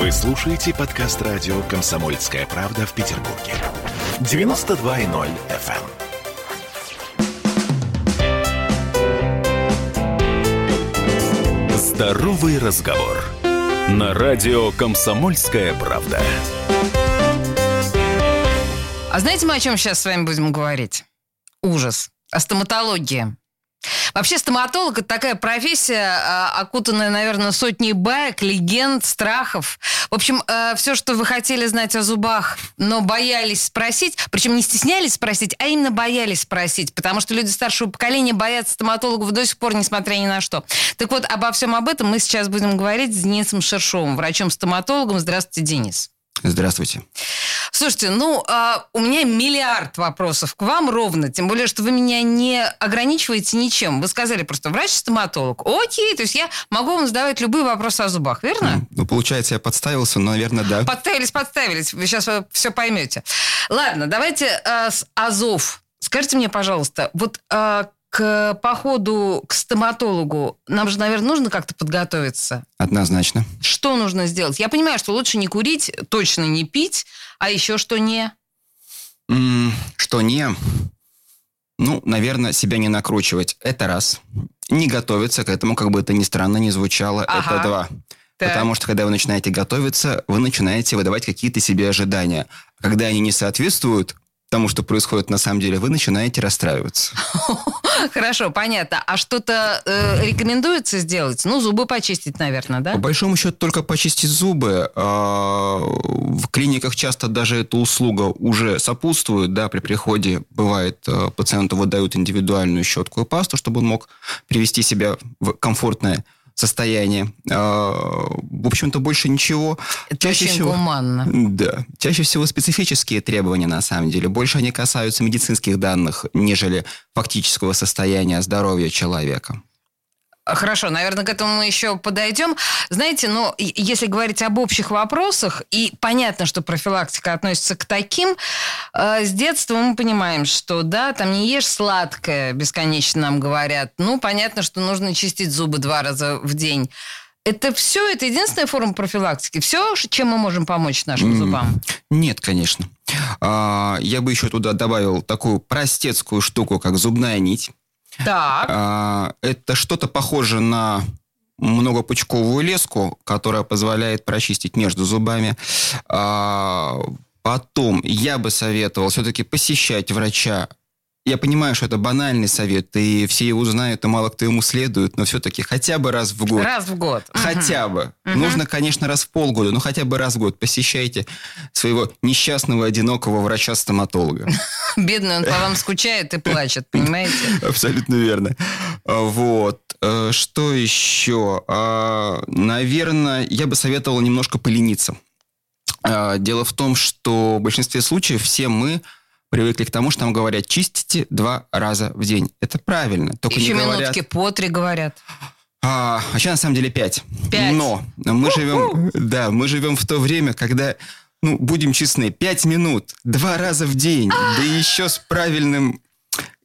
Вы слушаете подкаст радио «Комсомольская правда» в Петербурге. 92.0 FM. Здоровый разговор. На радио «Комсомольская правда». А знаете, мы о чем сейчас с вами будем говорить? Ужас. О стоматологии. Вообще стоматолог это такая профессия, а, окутанная, наверное, сотней баек, легенд, страхов. В общем, э, все, что вы хотели знать о зубах, но боялись спросить, причем не стеснялись спросить, а именно боялись спросить, потому что люди старшего поколения боятся стоматологов до сих пор, несмотря ни на что. Так вот, обо всем об этом мы сейчас будем говорить с Денисом Шершовым, врачом-стоматологом. Здравствуйте, Денис. Здравствуйте. Слушайте, ну, а, у меня миллиард вопросов к вам ровно, тем более, что вы меня не ограничиваете ничем. Вы сказали просто врач-стоматолог. Окей, то есть я могу вам задавать любые вопросы о зубах, верно? Ну, получается, я подставился, но, наверное, да. Подставились, подставились. Вы сейчас все поймете. Ладно, давайте э, с Азов. Скажите мне, пожалуйста, вот э, к походу к стоматологу нам же, наверное, нужно как-то подготовиться. Однозначно. Что нужно сделать? Я понимаю, что лучше не курить, точно не пить, а еще что не? М, Что не? Ну, наверное, себя не накручивать. Это раз. Не готовиться к этому, как бы это ни странно не звучало. Ага. Это два. Так. Потому что, когда вы начинаете готовиться, вы начинаете выдавать какие-то себе ожидания. Когда они не соответствуют тому, что происходит на самом деле, вы начинаете расстраиваться. Хорошо, понятно. А что-то э, рекомендуется сделать? Ну, зубы почистить, наверное, да? По большому счету, только почистить зубы. А, В клиниках часто даже эта услуга уже сопутствует. Да, при приходе бывает, а, пациенту выдают индивидуальную щетку и пасту, чтобы он мог привести себя в комфортное состояние. А, В общем-то, больше ничего. Это очень гуманно. Да. Чаще всего специфические требования, на самом деле. Больше они касаются медицинских данных, нежели фактического состояния здоровья человека. Хорошо, наверное, к этому мы еще подойдем. Знаете, ну, и- если говорить об общих вопросах, и понятно, что профилактика относится к таким, э, с детства мы понимаем, что, да, там не ешь сладкое, бесконечно нам говорят. Ну, понятно, что нужно чистить зубы два раза в день. Это все, это единственная форма профилактики? Все, чем мы можем помочь нашим зубам? Нет, конечно. А, Я бы еще туда добавил такую простецкую штуку, как зубная нить. Так. А, Это что-то похоже на многопучковую леску, которая позволяет прочистить между зубами. А, Потом я бы советовал все-таки посещать врача. Я понимаю, что это банальный совет, и все его знают, и мало кто ему следует, но все-таки хотя бы раз в год. Раз в год. Хотя бы. Мгм. Нужно, конечно, раз в полгода, но хотя бы раз в год посещайте своего несчастного, одинокого врача-стоматолога. Бедный, он по вам скучает и плачет, понимаете? Абсолютно верно. А, Вот. Э, Что еще? А, Наверное, я бы советовал немножко полениться. А, Дело в том, что в большинстве случаев все мы привыкли к тому, что нам говорят, чистите два раза в день. Это правильно. Только Еще не говорят... минутки по три говорят. А, вообще, на самом деле, пять. Пять. Но мы живем, да, мы живем в то время, когда, ну, будем честны, пять минут, два раза в день, да еще с правильным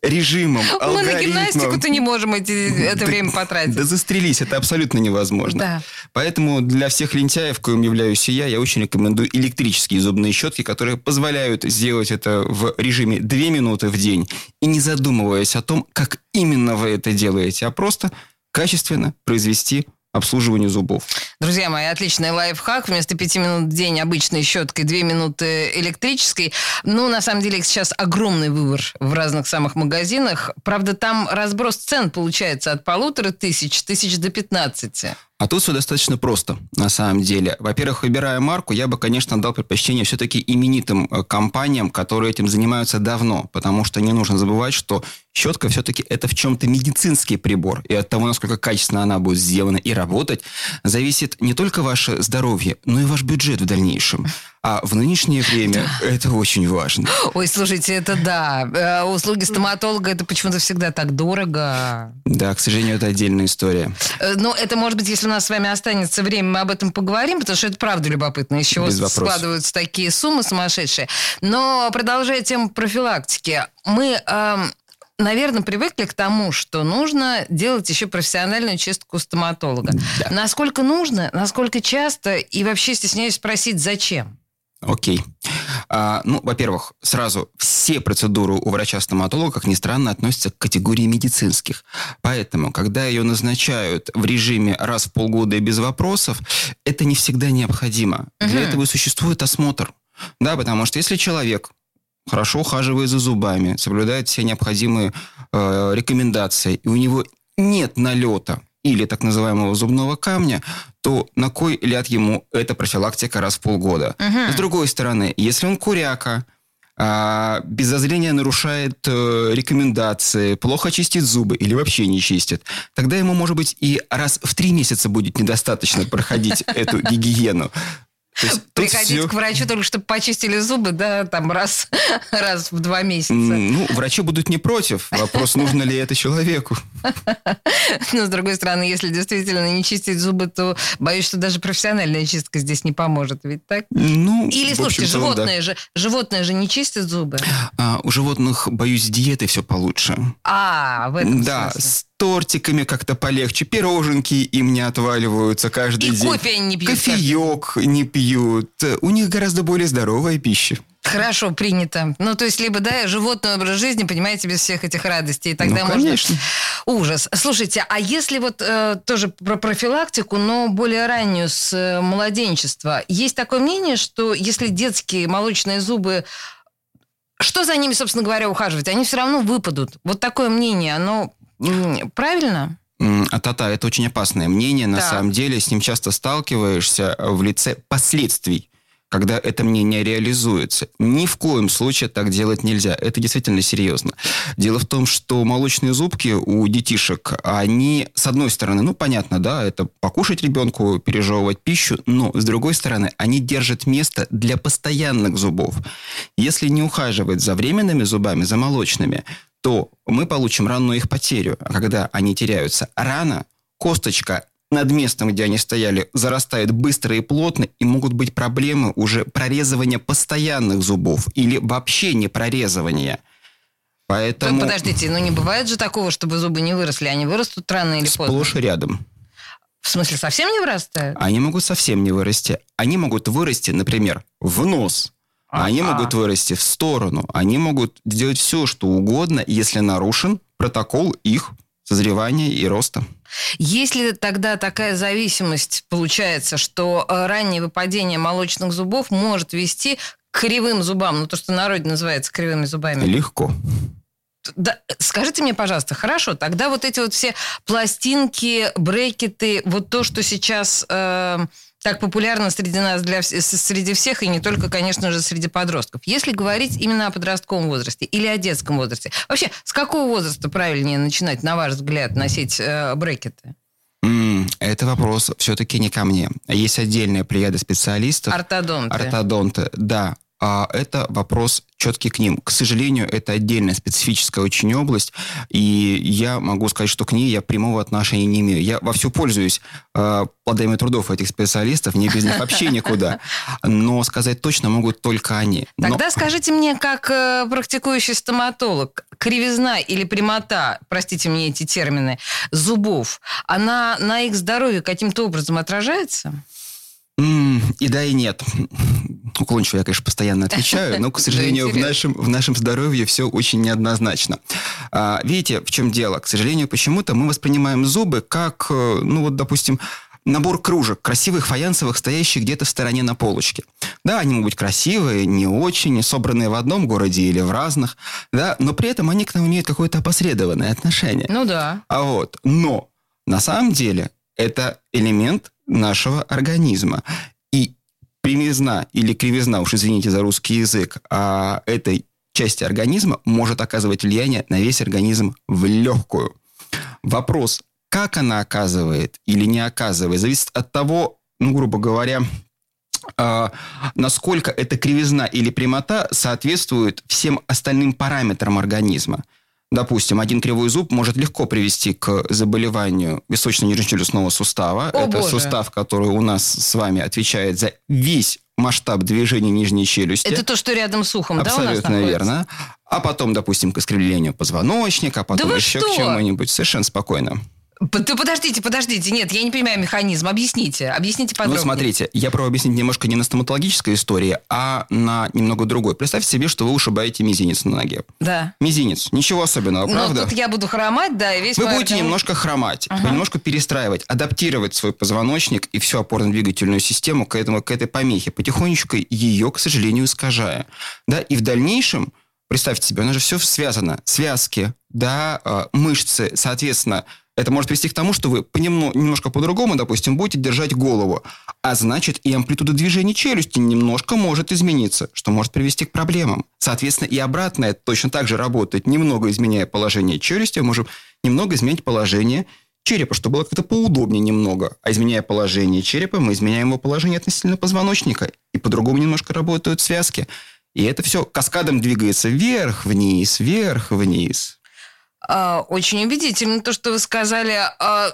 режимом, Мы на алгоритмом. гимнастику-то не можем эти, это время потратить. Да застрелись, это абсолютно невозможно. Да. Поэтому для всех лентяев, коим являюсь и я, я очень рекомендую электрические зубные щетки, которые позволяют сделать это в режиме 2 минуты в день и не задумываясь о том, как именно вы это делаете, а просто качественно произвести обслуживание зубов. Друзья мои, отличный лайфхак. Вместо пяти минут в день обычной щеткой, две минуты электрической. Ну, на самом деле, сейчас огромный выбор в разных самых магазинах. Правда, там разброс цен получается от полутора тысяч, тысяч до пятнадцати. А тут все достаточно просто, на самом деле. Во-первых, выбирая марку, я бы, конечно, дал предпочтение все-таки именитым э, компаниям, которые этим занимаются давно, потому что не нужно забывать, что щетка все-таки это в чем-то медицинский прибор, и от того, насколько качественно она будет сделана и работать, зависит не только ваше здоровье, но и ваш бюджет в дальнейшем. А в нынешнее время это очень важно. Ой, слушайте, это да. Э, Услуги стоматолога, это почему-то всегда так дорого. Да, к сожалению, это отдельная история. Э, Ну, это, может быть, если у нас с вами останется время, мы об этом поговорим, потому что это правда любопытно, из чего Без вопросов. складываются такие суммы сумасшедшие. Но продолжая тему профилактики, мы эм, наверное, привыкли к тому, что нужно делать еще профессиональную чистку стоматолога. Да. Насколько нужно, насколько часто и вообще стесняюсь спросить, зачем? Окей. А, ну, во-первых, сразу все процедуры у врача-стоматолога, как ни странно, относятся к категории медицинских. Поэтому, когда ее назначают в режиме раз в полгода и без вопросов, это не всегда необходимо. Угу. Для этого и существует осмотр. Да, потому что если человек хорошо ухаживает за зубами, соблюдает все необходимые э, рекомендации, и у него нет налета или так называемого зубного камня, то на кой ляд ему эта профилактика раз в полгода? Угу. С другой стороны, если он куряка, а, без зазрения нарушает э, рекомендации, плохо чистит зубы или вообще не чистит, тогда ему, может быть, и раз в три месяца будет недостаточно проходить эту гигиену. Приходить все... к врачу только чтобы почистили зубы, да, там раз, раз в два месяца. Ну, врачи будут не против. Вопрос, нужно ли это человеку. Но, с другой стороны, если действительно не чистить зубы, то боюсь, что даже профессиональная чистка здесь не поможет. Ведь так? Ну, Или, слушайте, животные, да. же, животные же не чистят зубы. А, у животных, боюсь, с диетой все получше. А, в этом да, смысле. Тортиками как-то полегче, пироженки им не отваливаются каждый и день. кофе они не пьют. Кофеек не пьют. У них гораздо более здоровая пища. Хорошо, принято. Ну, то есть, либо, да, животный образ жизни, понимаете, без всех этих радостей. И тогда ну, конечно. можно... Ужас. Слушайте, а если вот э, тоже про профилактику, но более раннюю, с э, младенчества, есть такое мнение, что если детские молочные зубы что за ними, собственно говоря, ухаживать? Они все равно выпадут. Вот такое мнение, оно Правильно? А тата это очень опасное мнение. На да. самом деле с ним часто сталкиваешься в лице последствий когда это мнение реализуется. Ни в коем случае так делать нельзя. Это действительно серьезно. Дело в том, что молочные зубки у детишек, они, с одной стороны, ну, понятно, да, это покушать ребенку, пережевывать пищу, но, с другой стороны, они держат место для постоянных зубов. Если не ухаживать за временными зубами, за молочными, то мы получим ранную их потерю. А когда они теряются рано, косточка над местом, где они стояли, зарастает быстро и плотно, и могут быть проблемы уже прорезывания постоянных зубов или вообще не прорезывания. Поэтому... Так, подождите, ну не бывает же такого, чтобы зубы не выросли, они вырастут рано или поздно? Сплошь рядом. В смысле, совсем не вырастают? Они могут совсем не вырасти. Они могут вырасти, например, в нос, а они могут вырасти в сторону. Они могут делать все, что угодно, если нарушен протокол их созревания и роста. Если тогда такая зависимость получается, что э, раннее выпадение молочных зубов может вести к кривым зубам, ну то, что народе называется кривыми зубами? Легко. Да, скажите мне, пожалуйста, хорошо, тогда вот эти вот все пластинки, брекеты, вот то, что сейчас э, так популярно среди нас, для, среди всех, и не только, конечно же, среди подростков. Если говорить именно о подростковом возрасте или о детском возрасте, вообще, с какого возраста правильнее начинать, на ваш взгляд, носить э, брекеты? Это вопрос все-таки не ко мне. Есть отдельная плеяда специалистов. Ортодонты. Ортодонты, да а это вопрос четкий к ним. К сожалению, это отдельная специфическая очень область, и я могу сказать, что к ней я прямого отношения не имею. Я вовсю пользуюсь э, плодами трудов этих специалистов, не без них вообще никуда. Но сказать точно могут только они. Тогда Но... скажите мне, как э, практикующий стоматолог, кривизна или прямота, простите мне эти термины, зубов, она на их здоровье каким-то образом отражается? И да, и нет. Уклончиво я, конечно, постоянно отвечаю, но, к сожалению, в нашем, в нашем здоровье все очень неоднозначно. А, видите, в чем дело? К сожалению, почему-то мы воспринимаем зубы как, э, ну вот, допустим, набор кружек, красивых фаянсовых, стоящих где-то в стороне на полочке. Да, они могут быть красивые, не очень, собранные в одном городе или в разных, да, но при этом они к нам имеют какое-то опосредованное отношение. Ну да. А вот, но на самом деле это элемент нашего организма. И примизна или кривизна, уж извините за русский язык, а этой части организма может оказывать влияние на весь организм в легкую. Вопрос, как она оказывает или не оказывает, зависит от того, ну, грубо говоря, э, насколько эта кривизна или прямота соответствует всем остальным параметрам организма. Допустим, один кривой зуб может легко привести к заболеванию височно-нижнечелюстного сустава. О, Это боже. сустав, который у нас с вами отвечает за весь масштаб движения нижней челюсти. Это то, что рядом с ухом, Абсолютно да, у нас находится? верно. А потом, допустим, к искривлению позвоночника, а потом вы еще что? к чему-нибудь. Совершенно спокойно. Да подождите, подождите. Нет, я не понимаю механизм. Объясните. Объясните подробнее. Ну, смотрите, я пробую объяснить немножко не на стоматологической истории, а на немного другой. Представьте себе, что вы ушибаете мизинец на ноге. Да. Мизинец. Ничего особенного, Ну, правда? тут я буду хромать, да, и весь Вы будете организм- немножко хромать, Ага. немножко перестраивать, адаптировать свой позвоночник и всю опорно-двигательную систему к, этому, к этой помехе, потихонечку ее, к сожалению, искажая. Да, и в дальнейшем, представьте себе, у нас же все связано. Связки, да, э, мышцы, соответственно, это может привести к тому, что вы понемно- немножко по-другому, допустим, будете держать голову. А значит, и амплитуда движения челюсти немножко может измениться, что может привести к проблемам. Соответственно, и обратное точно так же работает. Немного изменяя положение челюсти, мы можем немного изменять положение черепа, чтобы было как-то поудобнее немного. А изменяя положение черепа, мы изменяем его положение относительно позвоночника. И по-другому немножко работают связки. И это все каскадом двигается вверх-вниз, вверх-вниз. А, Очень убедительно то, что вы сказали. А,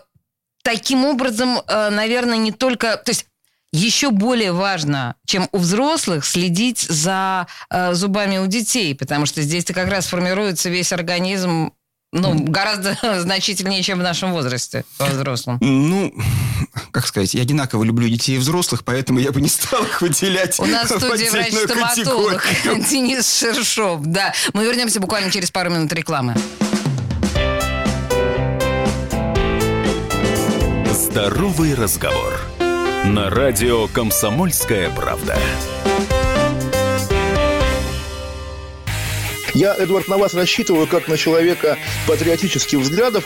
Таким образом, а, наверное, не только... То есть еще более важно, чем у взрослых, следить за а, зубами у детей, потому что здесь-то как раз формируется весь организм ну, гораздо значительнее, чем в нашем возрасте, во взрослом. Ну, как сказать, я одинаково люблю детей и взрослых, поэтому я бы не стал их выделять У нас в студии врач-стоматолог. Денис Шершов. Да, мы вернемся буквально через пару минут рекламы. Здоровый разговор. На радио «Комсомольская правда». Я, Эдвард, на вас рассчитываю как на человека патриотических взглядов.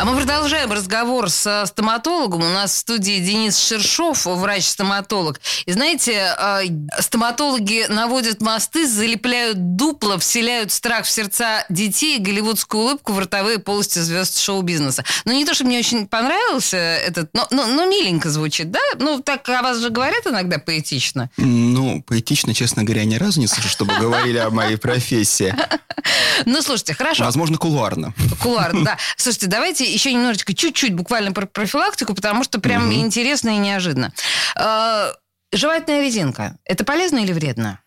А мы продолжаем разговор с стоматологом. У нас в студии Денис Шершов, врач-стоматолог. И знаете, э, стоматологи наводят мосты, залепляют дупла, вселяют страх в сердца детей, голливудскую улыбку в ротовые полости звезд шоу-бизнеса. Ну, не то, что мне очень понравился этот, но, но, но миленько звучит, да? Ну, так о вас же говорят иногда поэтично. Ну, поэтично, честно говоря, ни разу не слышу, чтобы говорили о моей профессии. Ну, слушайте, хорошо. Возможно, кулуарно. Кулуарно, да. Слушайте, давайте еще немножечко, чуть-чуть буквально про профилактику, потому что прям интересно и неожиданно. Э, Жевательная резинка. Это полезно или вредно?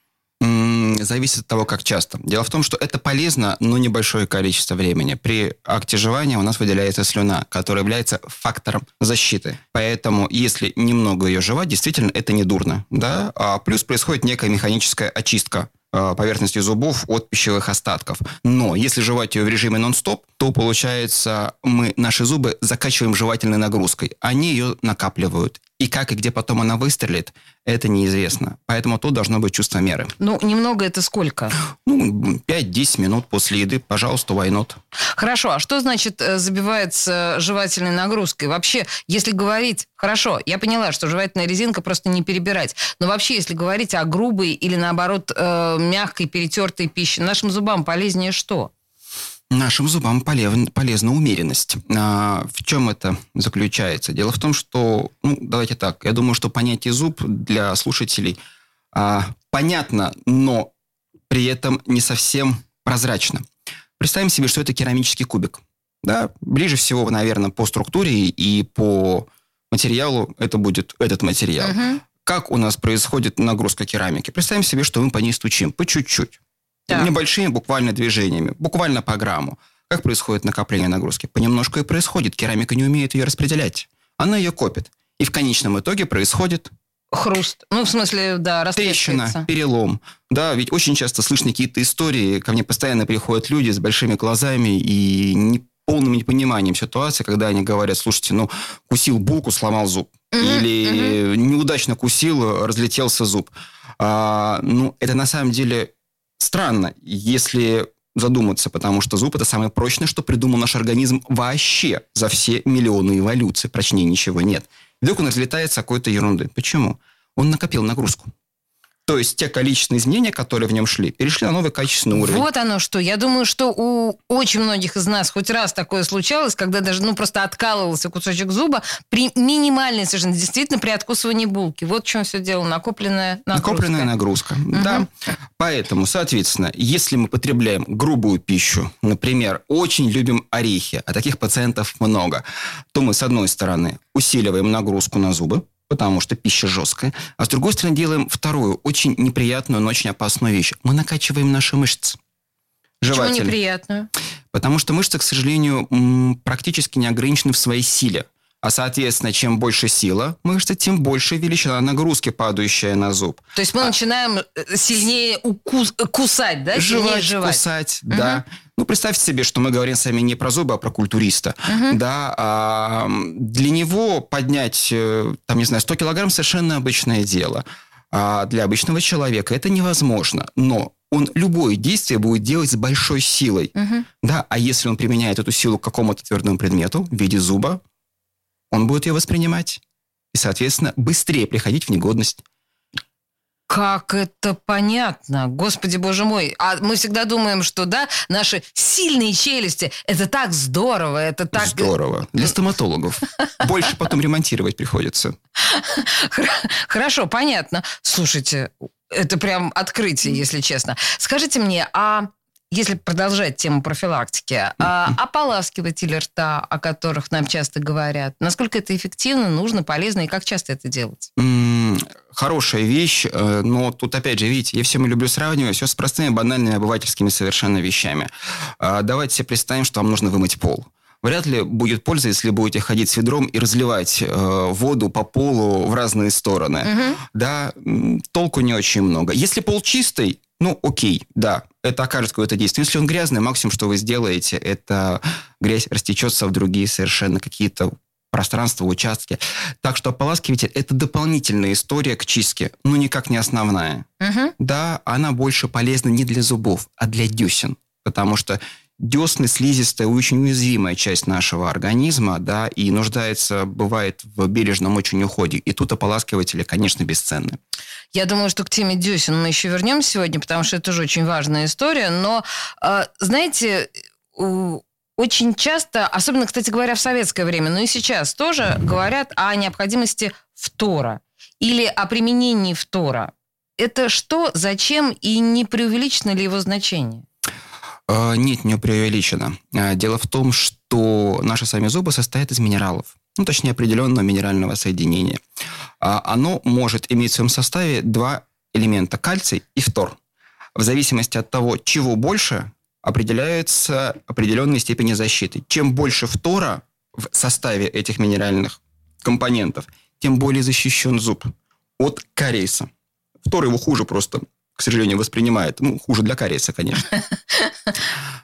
Зависит от того, как часто. Дело в том, что это полезно, но небольшое количество времени. При акте жевания у нас выделяется слюна, которая является фактором защиты. Поэтому, если немного ее жевать, действительно, это не дурно. Да? А плюс происходит некая механическая очистка поверхности зубов от пищевых остатков. Но если жевать ее в режиме нон-стоп, то получается мы наши зубы закачиваем жевательной нагрузкой. Они ее накапливают. И как и где потом она выстрелит, это неизвестно. Поэтому тут должно быть чувство меры. Ну, немного это сколько? Ну, 5-10 минут после еды, пожалуйста, why not? Хорошо, а что значит э, забивается жевательной нагрузкой? Вообще, если говорить... Хорошо, я поняла, что жевательная резинка просто не перебирать. Но вообще, если говорить о грубой или, наоборот, э, мягкой, перетертой пище, нашим зубам полезнее что? Нашим зубам полев- полезна умеренность. А, в чем это заключается? Дело в том, что, ну, давайте так, я думаю, что понятие зуб для слушателей а, понятно, но при этом не совсем прозрачно. Представим себе, что это керамический кубик. Да? Ближе всего, наверное, по структуре и по материалу это будет этот материал. Мгм. Как у нас происходит нагрузка керамики? Представим себе, что мы по ней стучим по чуть-чуть. Так. Небольшими буквально движениями, буквально по грамму. Как происходит накопление нагрузки? Понемножку и происходит. Керамика не умеет ее распределять. Она ее копит. И в конечном итоге происходит Хруст. Ну, в смысле, да, трещина, перелом. Да, ведь очень часто слышны какие-то истории. Ко мне постоянно приходят люди с большими глазами и не полным непониманием ситуации, когда они говорят, слушайте, ну, кусил булку, сломал зуб. Мгм, Или неудачно кусил, разлетелся зуб. А, ну, это на самом деле странно. Если задуматься, потому что зуб – это самое прочное, что придумал наш организм вообще за все миллионы эволюций. Прочнее ничего нет. Вдруг он разлетается какой-то ерунды. Почему? Он накопил нагрузку. То есть те количественные изменения, которые в нем шли, перешли на новый качественный уровень. Вот оно что. Я думаю, что у очень многих из нас хоть раз такое случалось, когда даже ну просто откалывался кусочек зуба при минимальной совершенно действительно при откусывании булки. Вот в чем все дело. Накопленная нагрузка. Накопленная нагрузка, Мгм. да. Поэтому, соответственно, если мы потребляем грубую пищу, например, очень любим орехи, а таких пациентов много, то мы, с одной стороны, усиливаем нагрузку на зубы, потому что пища жесткая, а с другой стороны делаем вторую, очень неприятную, но очень опасную вещь. Мы накачиваем наши мышцы. Почему Жевательные. неприятную? Потому что мышцы, к сожалению, практически не ограничены в своей силе. А, соответственно, чем больше сила мышцы, тем больше величина нагрузки, падающая на зуб. То есть мы начинаем э, сильнее укус- кусать, да? Сильнее Жевать, жевать. кусать, да. Ну, представьте себе, что мы говорим с вами не про зубы, а про культуриста. Мгм. Да, а, для него поднять, э, там, не знаю, 100 килограмм совершенно обычное дело. А для обычного человека это невозможно. Но он любое действие будет делать с большой силой. Мгм. Да, а если он применяет эту силу к какому-то твердому предмету в виде зуба, он будет ее воспринимать. И, соответственно, быстрее приходить в негодность. Как это понятно, господи боже мой. А мы всегда думаем, что, да, наши сильные челюсти, это так здорово, это так... Здорово. Для стоматологов. Больше потом ремонтировать приходится. Хор- Хорошо, понятно. Слушайте, это прям открытие, если честно. Скажите мне, а если продолжать тему профилактики, а ополаскиватели рта, о которых нам часто говорят, насколько это эффективно, нужно, полезно и как часто это делать? Хорошая вещь, э, но тут опять же, видите, я все мы люблю сравнивать все с простыми, банальными, обывательскими совершенно вещами. А, Давайте себе представим, что вам нужно вымыть пол. Вряд ли будет польза, если будете ходить с ведром и разливать э, воду по полу в разные стороны. Мгм. Да, толку не очень много. Если пол чистый, ну, окей, да, это окажет какое-то действие. Если он грязный, максимум, что вы сделаете, это грязь растечется в другие совершенно какие-то пространства, участки. Так что ополаскиватель – это дополнительная история к чистке, но никак не основная. Мгм. Да, она больше полезна не для зубов, а для десен. Потому что десны слизистая очень уязвимая часть нашего организма, да, и нуждается, бывает, в бережном очень уходе. И тут ополаскиватели, конечно, бесценны. Я думаю, что к теме десен мы еще вернемся сегодня, потому что это тоже очень важная история. Но, э, знаете, очень часто, особенно, кстати говоря, в советское время, но и сейчас тоже говорят о необходимости фтора или о применении фтора. Это что, зачем и не преувеличено ли его значение? Э, Нет, не преувеличено. Э, Дело в том, что наши сами зубы состоят из минералов. Ну, точнее, определенного минерального соединения. А Оно может иметь в своем составе два элемента – кальций и фтор. В зависимости от того, чего больше, определяются определенные степени защиты. Чем больше фтора в составе этих минеральных компонентов, тем более защищен зуб от кариеса. Фтор его хуже просто, к сожалению, воспринимает. Ну, хуже для кариеса, конечно.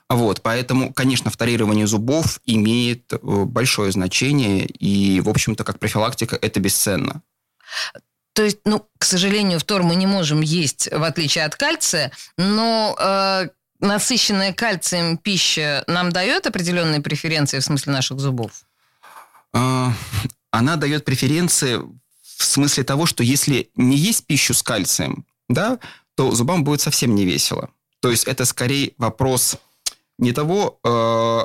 Вот, поэтому, конечно, вторирование зубов имеет э, большое значение, и, в общем-то, как профилактика, это бесценно. То есть, ну, к сожалению, фтор мы не можем есть, в отличие от кальция, но э, насыщенная кальцием пища нам дает определенные преференции в смысле наших зубов? А, Она дает преференции в смысле того, что если не есть пищу с кальцием, да, то зубам будет совсем не весело. То есть это скорее вопрос не того, э,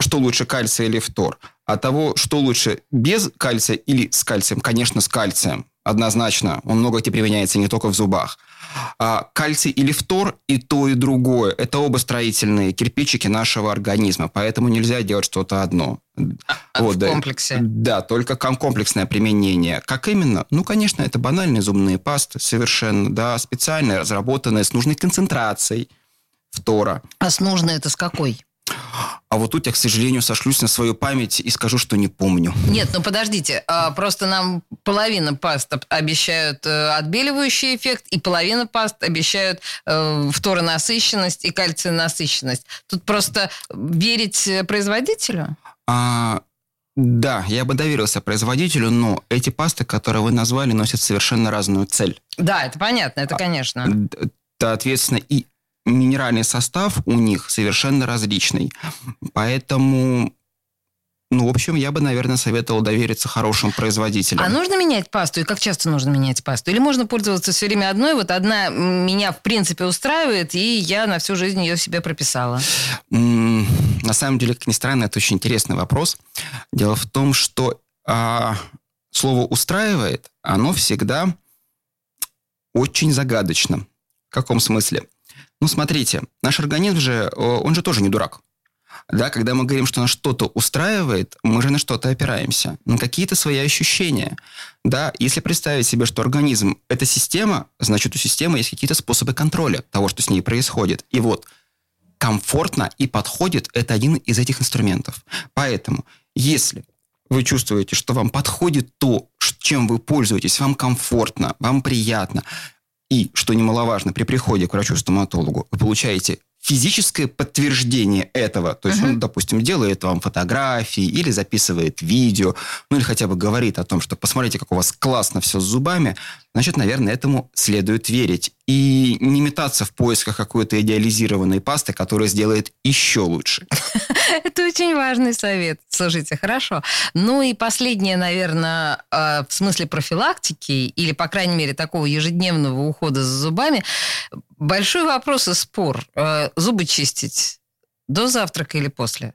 что лучше кальций или фтор, а того, что лучше без кальция или с кальцием. Конечно, с кальцием. Однозначно. Он много где применяется не только в зубах. А кальций или фтор и то, и другое. Это оба строительные кирпичики нашего организма. Поэтому нельзя делать что-то одно. А в да. комплексе. Да, только ком- комплексное применение. Как именно? Ну, конечно, это банальные зубные пасты совершенно, да, специальные, разработанные с нужной концентрацией фтора. А с нужной это с какой? А вот тут я, к сожалению, сошлюсь на свою память и скажу, что не помню. Нет, ну подождите, а, просто нам половина паст об- обещают э, отбеливающий эффект, и половина паст обещают э, фторонасыщенность и кальцинасыщенность. Тут просто верить э, производителю? А, да, я бы доверился производителю, но эти пасты, которые вы назвали, носят совершенно разную цель. Да, это понятно, это конечно. Д- Соответственно, и минеральный состав у них совершенно различный. Поэтому ну, в общем, я бы, наверное, советовал довериться хорошим производителям. А нужно менять пасту? И как часто нужно менять пасту? Или можно пользоваться все время одной? Вот одна меня, в принципе, устраивает, и я на всю жизнь ее себе прописала. На самом деле, как ни странно, это очень интересный вопрос. Дело в том, что а, слово «устраивает», оно всегда очень загадочно. В каком смысле? Ну, смотрите, наш организм же, он же тоже не дурак. Да, когда мы говорим, что нас что-то устраивает, мы же на что-то опираемся, на какие-то свои ощущения. Да, если представить себе, что организм – это система, значит, у системы есть какие-то способы контроля того, что с ней происходит. И вот комфортно и подходит – это один из этих инструментов. Поэтому, если вы чувствуете, что вам подходит то, чем вы пользуетесь, вам комфортно, вам приятно, и, что немаловажно, при приходе к врачу-стоматологу вы получаете физическое подтверждение этого. То есть uh-huh. он, допустим, делает вам фотографии или записывает видео, ну или хотя бы говорит о том, что посмотрите, как у вас классно все с зубами, значит, наверное, этому следует верить. И не метаться в поисках какой-то идеализированной пасты, которая сделает еще лучше. Это очень важный совет. Слушайте, хорошо. Ну и последнее, наверное, а, в смысле профилактики, или, по крайней мере, такого ежедневного ухода за зубами, большой вопрос и спор. А, зубы чистить до завтрака или после?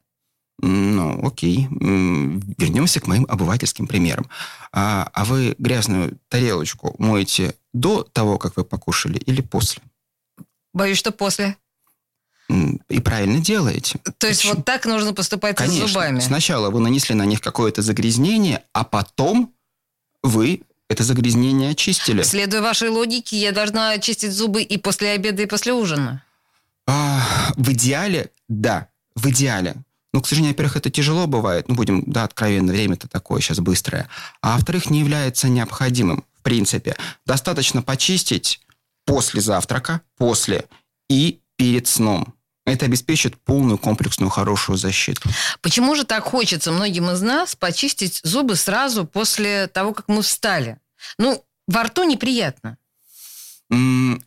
Ну, окей. Вернемся к моим обывательским примерам. А, а вы грязную тарелочку моете до того, как вы покушали, или после? Боюсь, что после. И правильно делаете. То есть Почему? вот так нужно поступать Конечно. с зубами? Сначала вы нанесли на них какое-то загрязнение, а потом вы это загрязнение очистили. Следуя вашей логике, я должна чистить зубы и после обеда, и после ужина. А, в идеале, да, в идеале. Но, к сожалению, во-первых, это тяжело бывает. Ну, будем, да, откровенно, время-то такое сейчас быстрое. А во-вторых, не является необходимым, в принципе. Достаточно почистить после завтрака, после и перед сном. Это обеспечит полную комплексную хорошую защиту. Почему же так хочется многим из нас почистить зубы сразу после того, как мы встали? Ну, во рту неприятно.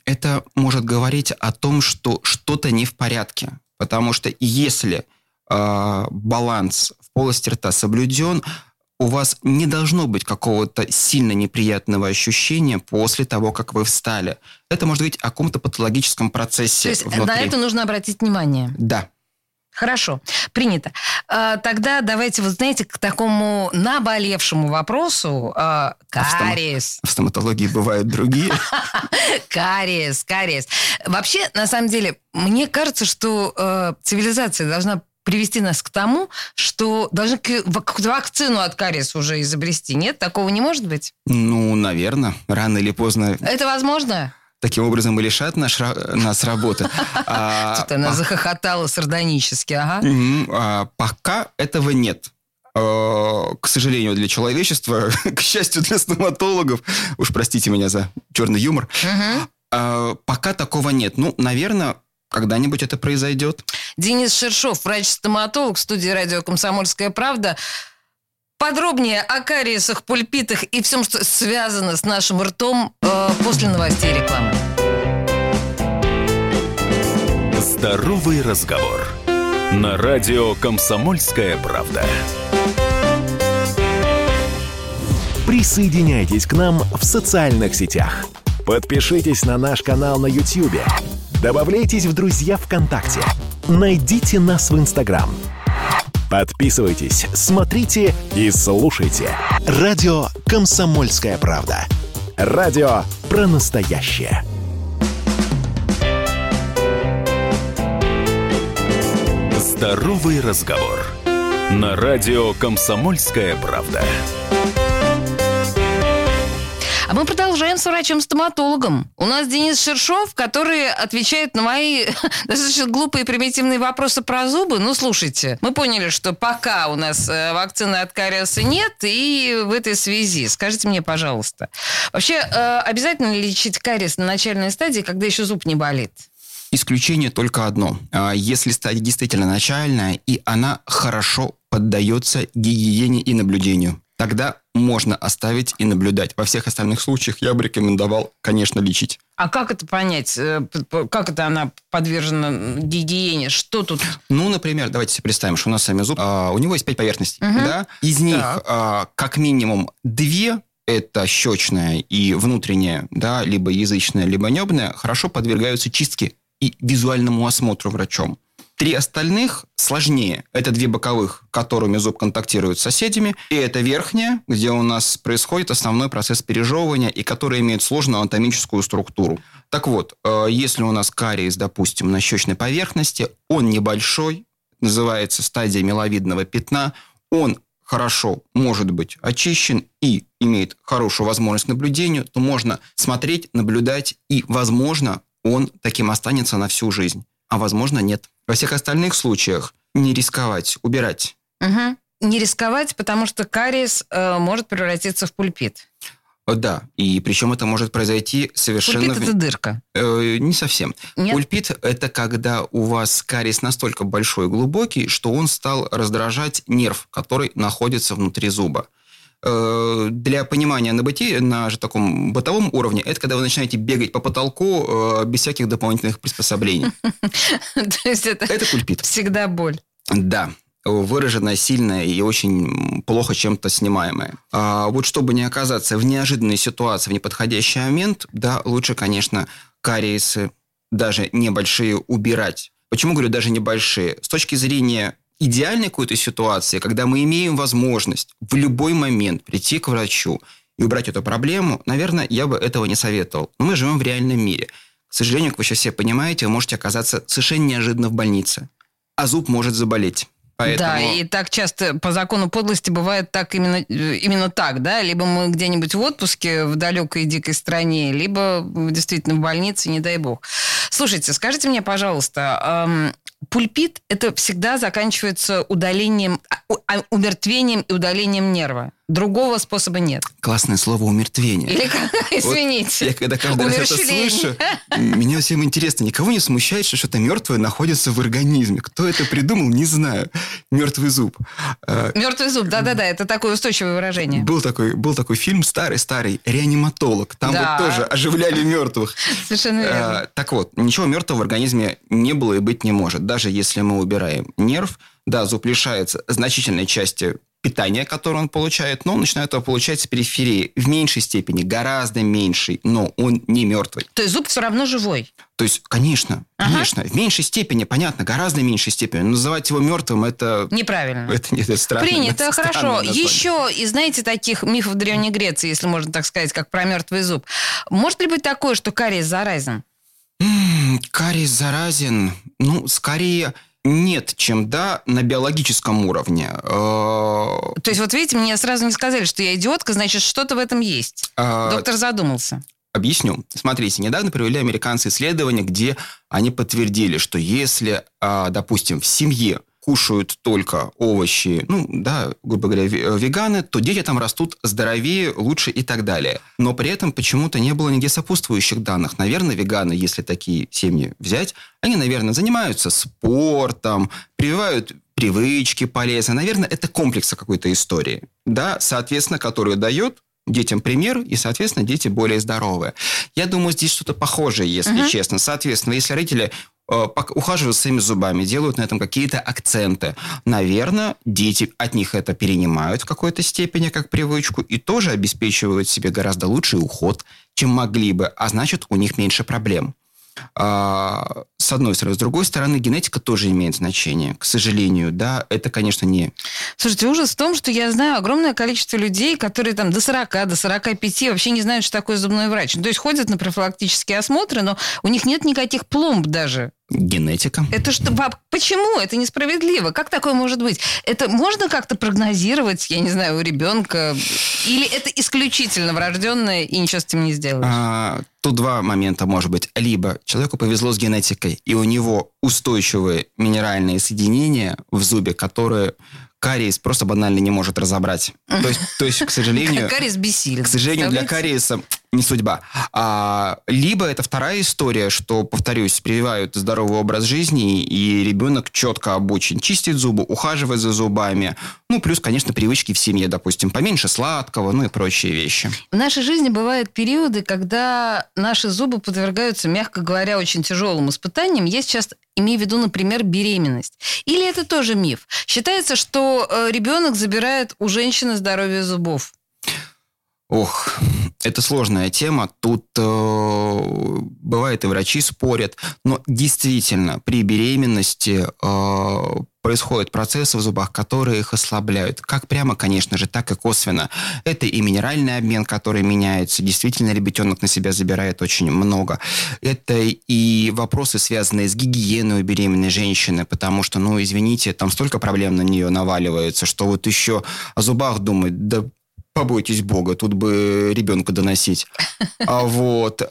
Это может говорить о том, что что-то не в порядке. Потому что если э, баланс в полости рта соблюден, у вас не должно быть какого-то сильно неприятного ощущения после того, как вы встали. Это может быть о каком-то патологическом процессе То есть внутри. на это нужно обратить внимание? Да. Хорошо, принято. А, тогда давайте, вы знаете, к такому наболевшему вопросу. А, кариес. В стоматологии бывают другие. Кариес, кариес. Вообще, на самом деле, мне кажется, что э, цивилизация должна привести нас к тому, что должны какую-то вакцину от кариеса уже изобрести. Нет? Такого не может быть? Ну, наверное. Рано или поздно. Это возможно? Таким образом и лишат наш, нас работы. А, Что-то она захохотала сардонически, ага. А, пока этого нет а, к сожалению, для человечества, к счастью, для стоматологов, уж простите меня за черный юмор, угу. пока такого нет. Ну, наверное, когда-нибудь это произойдет. Денис Шершов, врач-стоматолог, в студии радио «Комсомольская правда». Подробнее о кариесах, пульпитах и всем, что связано с нашим ртом э, после новостей рекламы. Здоровый разговор. На радио «Комсомольская правда». Присоединяйтесь к нам в социальных сетях. Подпишитесь на наш канал на YouTube. Добавляйтесь в друзья ВКонтакте. Найдите нас в Инстаграм – Подписывайтесь, смотрите и слушайте. Радио «Комсомольская правда». Радио про настоящее. Здоровый разговор. На радио «Комсомольская правда». А мы продолжаем с врачом-стоматологом. У нас Денис Шершов, который отвечает на мои достаточно глупые примитивные вопросы про зубы. Ну, слушайте, мы поняли, что пока у нас э, вакцины от кариеса нет, и в этой связи скажите мне, пожалуйста, вообще э, обязательно лечить кариес на начальной стадии, когда еще зуб не болит? Исключение только одно. А, если стадия действительно начальная, и она хорошо поддается гигиене и наблюдению. Тогда можно оставить и наблюдать. Во всех остальных случаях я бы рекомендовал, конечно, лечить. А как это понять? Э, как это она подвержена гигиене? Что тут? Ну, например, давайте себе представим, что у нас с вами зуб, а, у него есть пять поверхностей, угу. да? Из них а, как минимум две это щечная и внутренняя, да, либо язычная, либо небная, хорошо подвергаются чистке и визуальному осмотру врачом. Три остальных сложнее. Это две боковых, которыми зуб контактирует с соседями. И это верхняя, где у нас происходит основной процесс пережевывания и которая имеет сложную анатомическую структуру. Так вот, э, если у нас кариес, допустим, на щечной поверхности, он небольшой, называется стадия миловидного пятна, он хорошо может быть очищен и имеет хорошую возможность наблюдения, то можно смотреть, наблюдать, и, возможно, он таким останется на всю жизнь, а возможно, нет. Во всех остальных случаях не рисковать, убирать. Угу. Не рисковать, потому что кариес э, может превратиться в пульпит. Да, и причем это может произойти совершенно... Пульпит – это дырка. Э, не совсем. Нет? Пульпит – это когда у вас кариес настолько большой и глубокий, что он стал раздражать нерв, который находится внутри зуба. Э, для понимания на бытие, на же таком бытовом уровне, это когда вы начинаете бегать по потолку э, без всяких дополнительных приспособлений. То есть это... Это пульпит. Всегда боль. Да выраженная, сильная и очень плохо чем-то снимаемая. А вот чтобы не оказаться в неожиданной ситуации в неподходящий момент, да, лучше, конечно, кариесы, даже небольшие, убирать. Почему говорю даже небольшие? С точки зрения идеальной какой-то ситуации, когда мы имеем возможность в любой момент прийти к врачу и убрать эту проблему, наверное, я бы этого не советовал. Но мы живем в реальном мире. К сожалению, как вы сейчас все понимаете, вы можете оказаться совершенно неожиданно в больнице, а зуб может заболеть. Поэтому... Да, и так часто по закону подлости бывает так именно, именно так, да? Либо мы где-нибудь в отпуске в далекой и дикой стране, либо действительно в больнице, не дай бог. Слушайте, скажите мне, пожалуйста, пульпит это всегда заканчивается удалением, а, а, умертвением и удалением нерва. Другого способа нет. Классное слово умертвение. Или, извините. Вот я когда каждый раз это слышу, меня всем интересно, никого не смущает, что что-то мертвое находится в организме. Кто это придумал, не знаю. Мертвый зуб. А, Мертвый зуб, да-да-да, это такое устойчивое выражение. Был такой, был такой фильм старый-старый, «Реаниматолог». Там да. вот тоже оживляли мертвых. Совершенно верно. Так вот, ничего мертвого в организме не было и быть не может. Даже если мы убираем нерв, да, зуб лишается значительной части питания, которое он получает, но он начинает его получать с периферии в меньшей степени, гораздо меньшей, но он не мертвый. То есть зуб все равно живой? То есть, конечно, ага. конечно, в меньшей степени, понятно, гораздо меньшей степени. Но называть его мертвым это... Неправильно. Это, это странно. Принято, хорошо. Еще из, знаете, таких мифов Древней Греции, если можно так сказать, как про мертвый зуб. Может ли быть такое, что кариес заразен? Кариес заразен? Ну, скорее нет, чем да на биологическом уровне. Э, То есть, вот видите, мне сразу не сказали, что я идиотка, значит, что-то в этом есть. А... Доктор задумался. Объясню. Смотрите, недавно провели американцы исследования, где они подтвердили, что если, а, допустим, в семье кушают только овощи, ну, да, грубо говоря, веганы, то дети там растут здоровее, лучше и так далее. Но при этом почему-то не было нигде сопутствующих данных. Наверное, веганы, если такие семьи взять, они, наверное, занимаются спортом, прививают привычки полезные. Наверное, это комплекс какой-то истории, да, соответственно, которую дает детям пример, и, соответственно, дети более здоровые. Я думаю, здесь что-то похожее, если uh-huh. честно. Соответственно, если родители Э, ухаживают своими зубами, делают на этом какие-то акценты. Наверное, дети от них это перенимают в какой-то степени как привычку и тоже обеспечивают себе гораздо лучший уход, чем могли бы, а значит, у них меньше проблем. А, с одной стороны. С другой стороны, генетика тоже имеет значение. К сожалению, да, это, конечно, не... Слушайте, ужас в том, что я знаю огромное количество людей, которые там до 40, до 45 вообще не знают, что такое зубной врач. Ну, то есть ходят на профилактические осмотры, но у них нет никаких пломб даже. Генетика. Это что? Почему? Это несправедливо. Как такое может быть? Это можно как-то прогнозировать, я не знаю, у ребенка? Или это исключительно врожденное и ничего с этим не сделаешь? А, тут два момента, может быть. Либо человеку повезло с генетикой, и у него устойчивые минеральные соединения в зубе, которые кариес просто банально не может разобрать. То есть, то есть к сожалению... Кариес бессилен. К сожалению, для кариеса не судьба. А, либо это вторая история, что, повторюсь, прививают здоровый образ жизни, и ребенок четко обучен чистить зубы, ухаживать за зубами. Ну, плюс, конечно, привычки в семье, допустим, поменьше сладкого, ну и прочие вещи. В нашей жизни бывают периоды, когда наши зубы подвергаются, мягко говоря, очень тяжелым испытаниям. Я сейчас имею в виду, например, беременность. Или это тоже миф? Считается, что э, ребенок забирает у женщины здоровье зубов. Ох, это сложная тема. Тут э, бывает и врачи спорят, но действительно при беременности э, происходят процессы в зубах, которые их ослабляют. Как прямо, конечно же, так и косвенно. Это и минеральный обмен, который меняется. Действительно, ребятенок на себя забирает очень много. Это и вопросы, связанные с гигиеной у беременной женщины, потому что, ну, извините, там столько проблем на нее наваливается, что вот еще о зубах думать, да побойтесь Бога, тут бы ребенка доносить. А вот... э,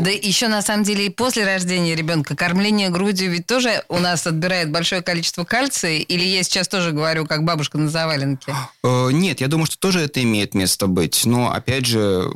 Да еще на самом деле и после рождения ребенка кормление грудью ведь тоже у нас отбирает большое количество кальция. Или я сейчас тоже говорю, как бабушка на заваленке. э, Нет, я думаю, что тоже это имеет место быть. Но, опять же,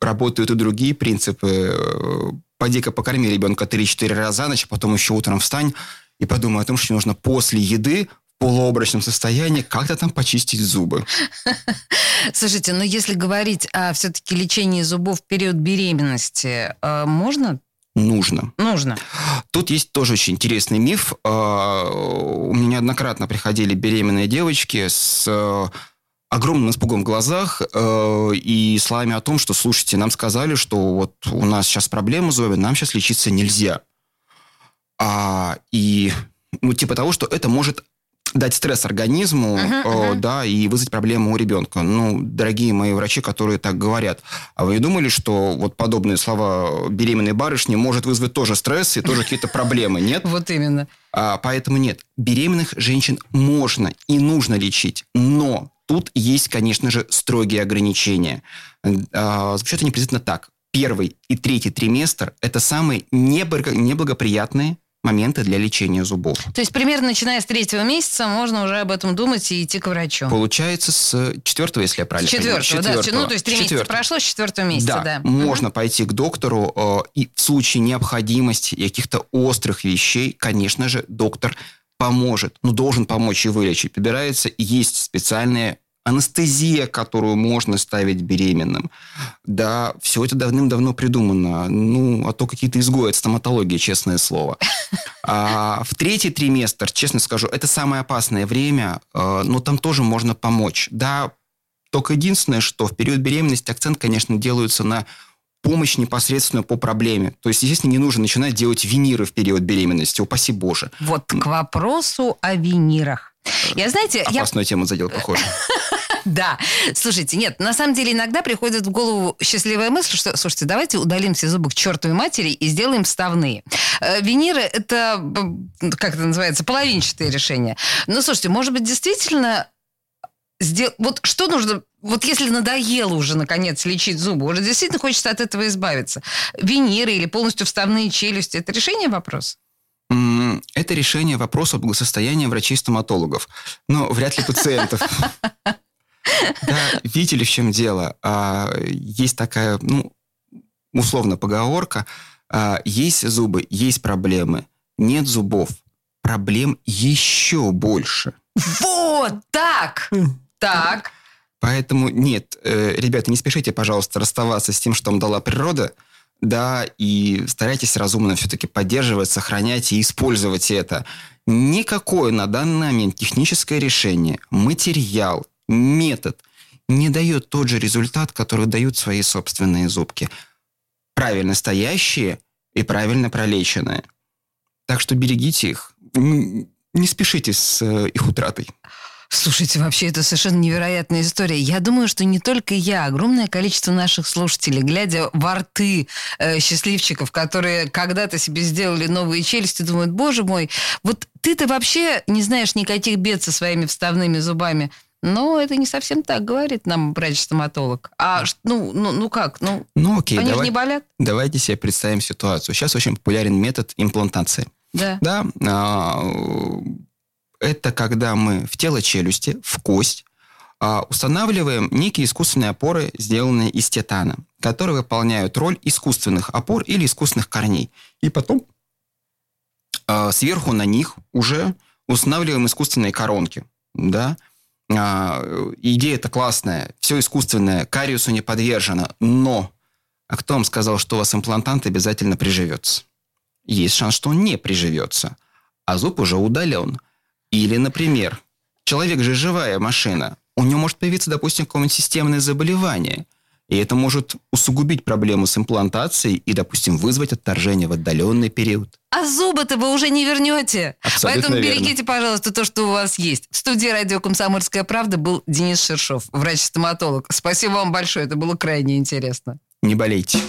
работают и другие принципы. Э, Поди-ка покорми ребенка 3-4 раза за ночь, а потом еще утром встань и подумай о том, что нужно после еды полуобрачном состоянии как-то там почистить зубы. Слушайте, но если говорить о все-таки лечении зубов в период беременности, э, можно? Нужно. Нужно. Тут есть тоже очень интересный миф. А, У меня неоднократно приходили беременные девочки с э, огромным испугом в глазах э, и словами о том, что, слушайте, нам сказали, что вот у нас сейчас проблема зубы, нам сейчас лечиться нельзя. А, и, ну, типа того, что это может дать стресс организму, э, мгм. да, и вызвать проблему у ребенка. Ну, дорогие мои врачи, которые так говорят, а вы не думали, что вот подобные слова беременной барышни может вызвать тоже стресс и тоже какие-то проблемы, нет? Вот именно. А, поэтому нет, беременных женщин можно и нужно лечить, но тут есть, конечно же, строгие ограничения. А, Звучат они приблизительно так. Первый и третий триместр – это самые неблаго- неблагоприятные моменты для лечения зубов. То есть примерно начиная с третьего месяца можно уже об этом думать и идти к врачу. Получается с четвертого, если я правильно понимаю. четвертого, да. Ну, то есть три месяца Четвертого. прошло, с четвертого месяца, да. Да, можно пойти к доктору, э, и в случае необходимости каких-то острых вещей, конечно же, доктор поможет, ну, должен помочь и вылечить. Подбирается, есть специальная анестезия, которую можно ставить беременным. Да, все это давным-давно придумано. Ну, а то какие-то изгои от стоматологии, честное слово. А в третий триместр, честно скажу, это самое опасное время, э, но там тоже можно помочь. Да, только единственное, что в период беременности акцент, конечно, делается на помощь непосредственную по проблеме. То есть, естественно, не нужно начинать делать виниры в период беременности, упаси боже. Вот к вопросу о винирах. Я, знаете, я Опасную тему задел, похоже. Да. Слушайте, нет, на самом деле иногда приходит в голову счастливая мысль, что, слушайте, давайте удалим все зубы к чертовой матери и сделаем вставные. Э, Виниры – это, как это называется, половинчатые решения. Но, слушайте, может быть, действительно сдел- вот что нужно, вот если надоело уже, наконец, лечить зубы, уже действительно хочется от этого избавиться. Виниры или полностью вставные челюсти – это решение вопроса? Это решение вопроса благосостояния врачей-стоматологов, но вряд ли пациентов. Да, видите ли, в чем дело? А, Есть такая, ну, условно, поговорка. а, Есть зубы, есть проблемы. Нет зубов, проблем еще больше. Вот так! Так. Поэтому нет, э, ребята, не спешите, пожалуйста, расставаться с тем, что вам дала природа, да, и старайтесь разумно все-таки поддерживать, сохранять и использовать это. Никакое на данный момент техническое решение, материал, метод не дает тот же результат, который дают свои собственные зубки. Правильно стоящие и правильно пролеченные. Так что берегите их. Не спешите с э, их утратой. Слушайте, вообще это совершенно невероятная история. Я думаю, что не только я, огромное количество наших слушателей, глядя во рты э, счастливчиков, которые когда-то себе сделали новые челюсти, думают, боже мой, вот ты-то вообще не знаешь никаких бед со своими вставными зубами. Но это не совсем так, говорит нам врач-стоматолог. А ну, ну, ну как? Ну, Ну окей, они же давай- не болят? давайте себе представим ситуацию. Сейчас очень популярен метод имплантации. Да. Да, а, Это когда мы в тело челюсти, в кость, а, устанавливаем некие искусственные опоры, сделанные из титана, которые выполняют роль искусственных опор или искусственных корней. И потом а, сверху на них уже устанавливаем искусственные коронки. Да? А, идея это классная, все искусственное, кариусу не подвержено, но а кто вам сказал, что у вас имплантант обязательно приживется? Есть шанс, что он не приживется, а зуб уже удален. Или, например, человек же живая машина, у него может появиться, допустим, какое-нибудь системное заболевание. И это может усугубить проблему с имплантацией и, допустим, вызвать отторжение в отдаленный период. А зубы-то вы уже не вернете. Абсолютно Поэтому верно. берегите, пожалуйста, то, что у вас есть. В студии радио «Комсомольская правда» был Денис Шершов, врач-стоматолог. Спасибо вам большое, это было крайне интересно. Не болейте.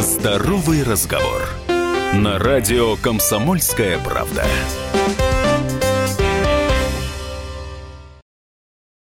Здоровый разговор. На радио «Комсомольская правда».